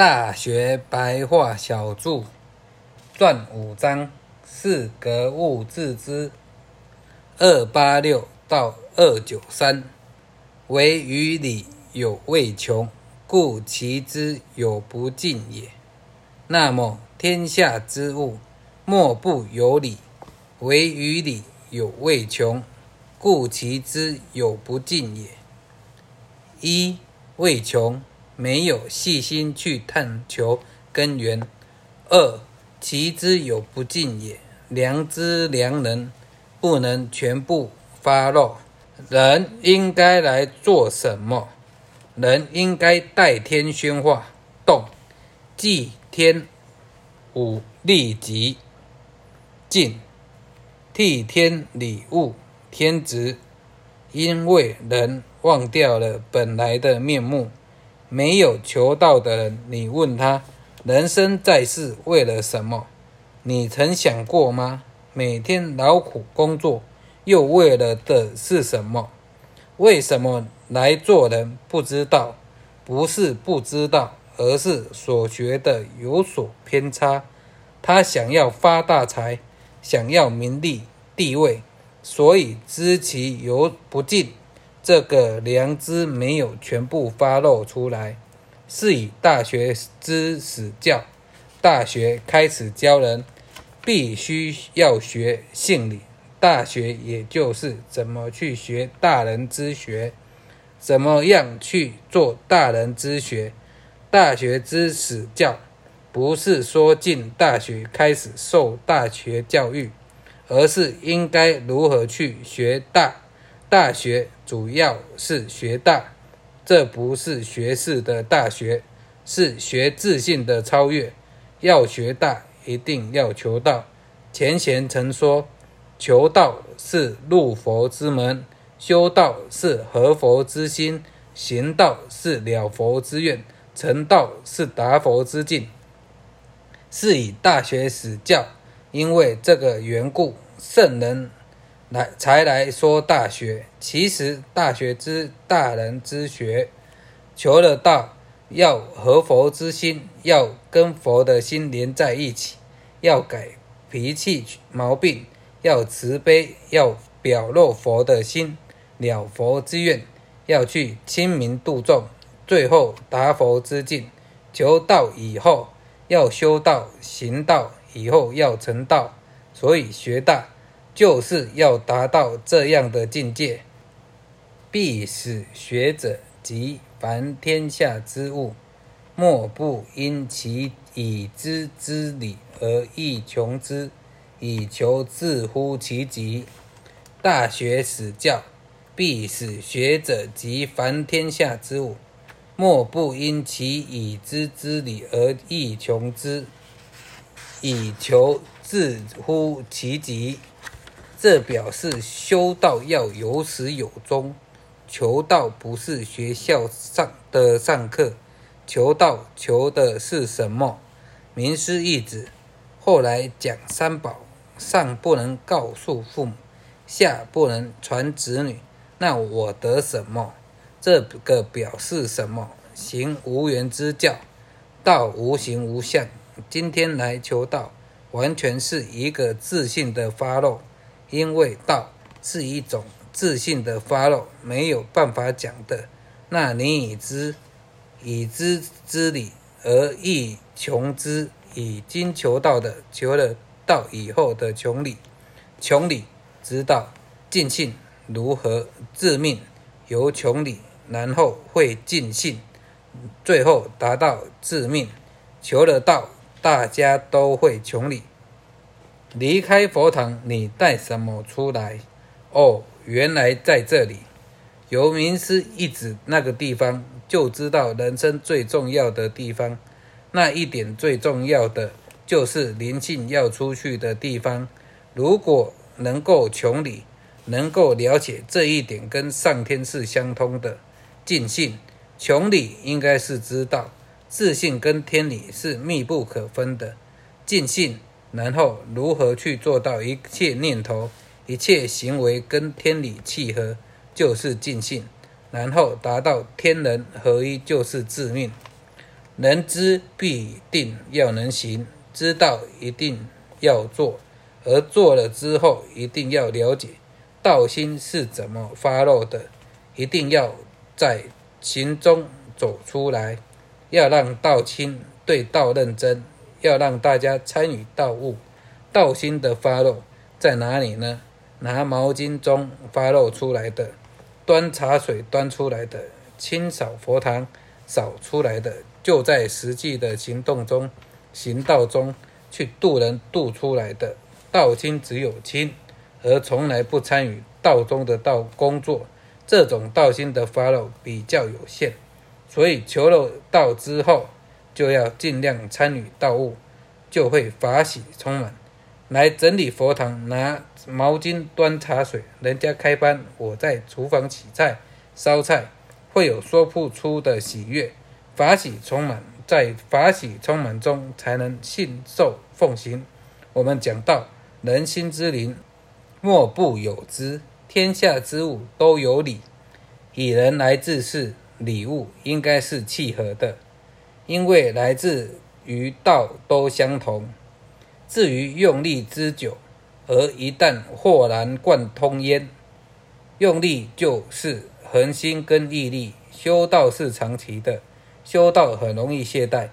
大学白话小注，传五章，四格物致之，二八六到二九三，唯于理有未穷，故其之有不尽也。那么天下之物，莫不有理，唯于理有未穷，故其之有不尽也。一未穷。没有细心去探求根源。二，其之有不尽也。良知良能不能全部发露。人应该来做什么？人应该代天宣化，动，祭天武立即进，替天礼物天职。因为人忘掉了本来的面目。没有求道的人，你问他人生在世为了什么？你曾想过吗？每天劳苦工作，又为了的是什么？为什么来做人？不知道，不是不知道，而是所学的有所偏差。他想要发大财，想要名利地位，所以知其有不尽。这个良知没有全部发露出来，是以大学之始教。大学开始教人，必须要学性理。大学也就是怎么去学大人之学，怎么样去做大人之学。大学之始教，不是说进大学开始受大学教育，而是应该如何去学大。大学主要是学大，这不是学士的大学，是学自信的超越。要学大，一定要求道。前贤曾说：“求道是入佛之门，修道是合佛之心，行道是了佛之愿，成道是达佛之境。”是以大学始教，因为这个缘故，圣人。来才来说大学，其实大学之大人之学，求了道，要合佛之心，要跟佛的心连在一起，要改脾气毛病，要慈悲，要表露佛的心，了佛之愿，要去亲民度众，最后达佛之境。求道以后，要修道行道，以后要成道，所以学大。就是要达到这样的境界，必使学者及凡天下之物，莫不因其已知之理而欲穷之，以求自乎其极。大学始教，必使学者及凡天下之物，莫不因其已知之理而欲穷之，以求自乎其极。这表示修道要有始有终，求道不是学校上的上课，求道求的是什么？名师一指，后来讲三宝，上不能告诉父母，下不能传子女，那我得什么？这个表示什么？行无缘之教，道无形无相。今天来求道，完全是一个自信的发露。因为道是一种自信的发露，没有办法讲的。那你已知已知之理而欲穷之，已经求道的，求了道以后的穷理，穷理知道尽信如何致命，由穷理然后会尽信，最后达到致命。求了道，大家都会穷理。离开佛堂，你带什么出来？哦，原来在这里。由名师一指那个地方，就知道人生最重要的地方。那一点最重要的，就是灵性要出去的地方。如果能够穷理，能够了解这一点，跟上天是相通的。尽信，穷理应该是知道，自信跟天理是密不可分的。尽信。然后如何去做到一切念头、一切行为跟天理契合，就是尽兴；然后达到天人合一，就是致命。能知必定要能行，知道一定要做，而做了之后一定要了解道心是怎么发露的，一定要在行中走出来，要让道亲对道认真，要让大家参与道悟。道心的发露在哪里呢？拿毛巾中发露出来的，端茶水端出来的，清扫佛堂扫出来的。就在实际的行动中，行道中去渡人渡出来的道心只有亲，而从来不参与道中的道工作，这种道心的发露比较有限，所以求了道之后，就要尽量参与道务，就会法喜充满。来整理佛堂，拿毛巾端茶水，人家开班，我在厨房洗菜烧菜，会有说不出的喜悦。法喜充满，在法喜充满中，才能信受奉行。我们讲到人心之灵，莫不有之。天下之物都有理，以人来自是礼物，应该是契合的，因为来自于道都相同。至于用力之久，而一旦豁然贯通焉，用力就是恒心跟毅力，修道是长期的。修道很容易懈怠，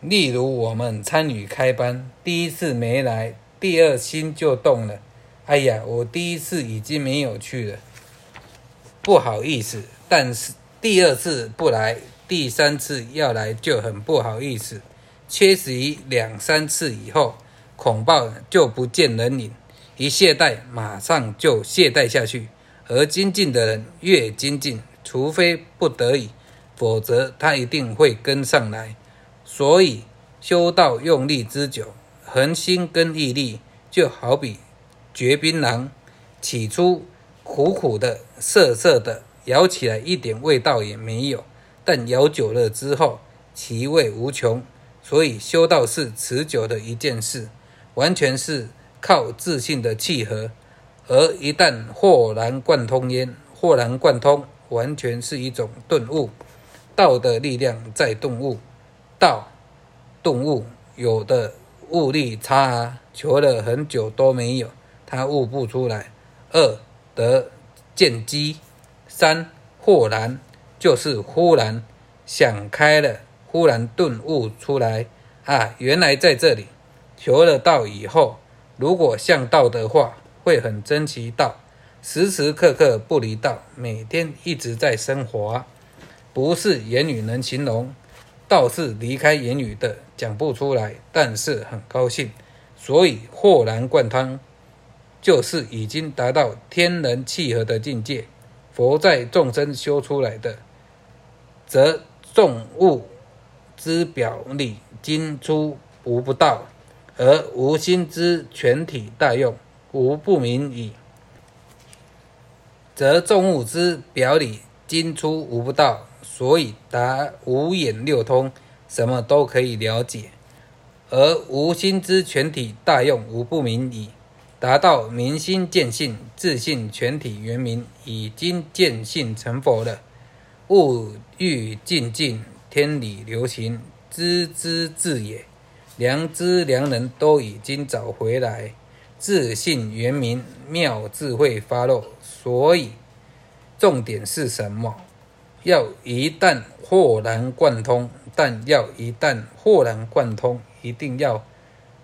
例如我们参与开班，第一次没来，第二心就动了。哎呀，我第一次已经没有去了，不好意思。但是第二次不来，第三次要来就很不好意思。缺席两三次以后，恐怕就不见人影，一懈怠，马上就懈怠下去。而精进的人越精进，除非不得已。否则他一定会跟上来，所以修道用力之久，恒心跟毅力，就好比嚼槟榔，起初苦苦的、涩涩的，咬起来一点味道也没有，但咬久了之后，其味无穷。所以修道是持久的一件事，完全是靠自信的契合，而一旦豁然贯通焉，豁然贯通，完全是一种顿悟。道的力量在顿悟，道顿悟有的悟力差啊，求了很久都没有，他悟不出来。二得见机，三豁然，就是忽然想开了，忽然顿悟出来啊，原来在这里。求了道以后，如果向道的话，会很珍惜道，时时刻刻不离道，每天一直在生活。不是言语能形容，道是离开言语的讲不出来，但是很高兴，所以豁然贯通，就是已经达到天人契合的境界。佛在众生修出来的，则众物之表里精出无不道，而无心之全体大用无不明矣。则众物之表里精出无不道。所以达五眼六通，什么都可以了解；而无心之全体大用，无不明矣。达到明心见性，自信全体圆明，已经见性成佛了。物欲尽尽，天理流行，知之至也。良知良人都已经找回来，自信圆明，妙智慧发露。所以重点是什么？要一旦豁然贯通，但要一旦豁然贯通，一定要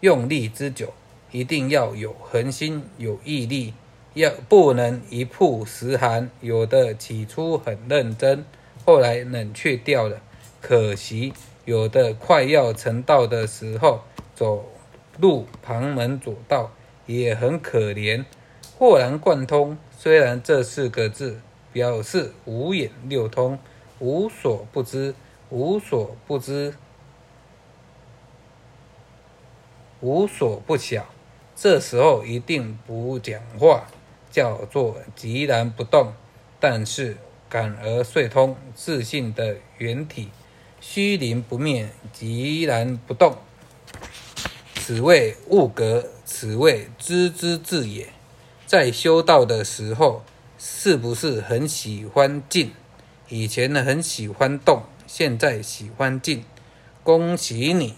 用力之久，一定要有恒心、有毅力，要不能一曝十寒。有的起初很认真，后来冷却掉了，可惜；有的快要成道的时候，走路旁门左道，也很可怜。豁然贯通，虽然这四个字。表示五眼六通，无所不知，无所不知，无所不晓。这时候一定不讲话，叫做寂然不动。但是感而遂通，自信的原体，虚灵不灭，寂然不动。此谓物格，此谓知之至也。在修道的时候。是不是很喜欢静？以前很喜欢动，现在喜欢静，恭喜你，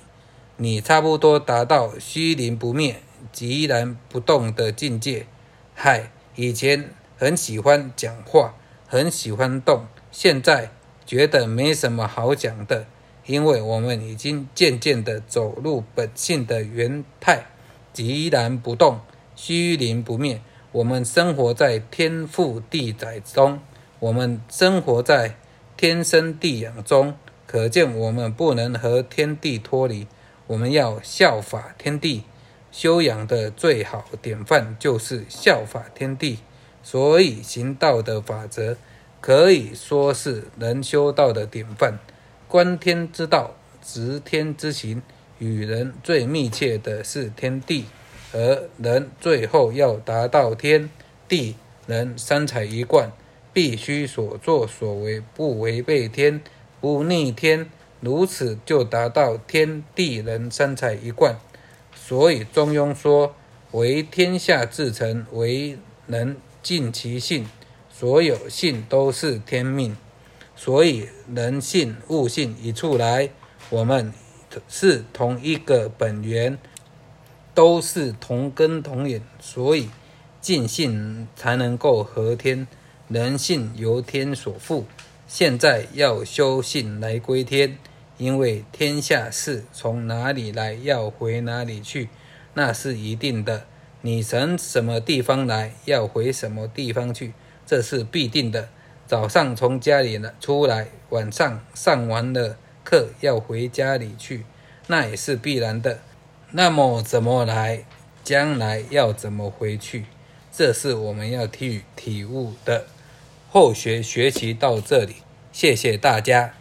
你差不多达到虚灵不灭、寂然不动的境界。嗨，以前很喜欢讲话，很喜欢动，现在觉得没什么好讲的，因为我们已经渐渐地走入本性的原态，寂然不动，虚灵不灭。我们生活在天赋地载中，我们生活在天生地养中，可见我们不能和天地脱离。我们要效法天地，修养的最好典范就是效法天地。所以行道的法则可以说是人修道的典范。观天之道，执天之行，与人最密切的是天地。而人最后要达到天地人三才一贯，必须所作所为不违背天，不逆天，如此就达到天地人三才一贯。所以中庸说：“为天下至诚，为人尽其性。所有性都是天命。所以人性、物性一处来，我们是同一个本源。”都是同根同源，所以尽性才能够合天。人性由天所赋，现在要修性来归天，因为天下事从哪里来，要回哪里去，那是一定的。你从什么地方来，要回什么地方去，这是必定的。早上从家里呢出来，晚上上完了课要回家里去，那也是必然的。那么怎么来？将来要怎么回去？这是我们要体体悟的。后学学习到这里，谢谢大家。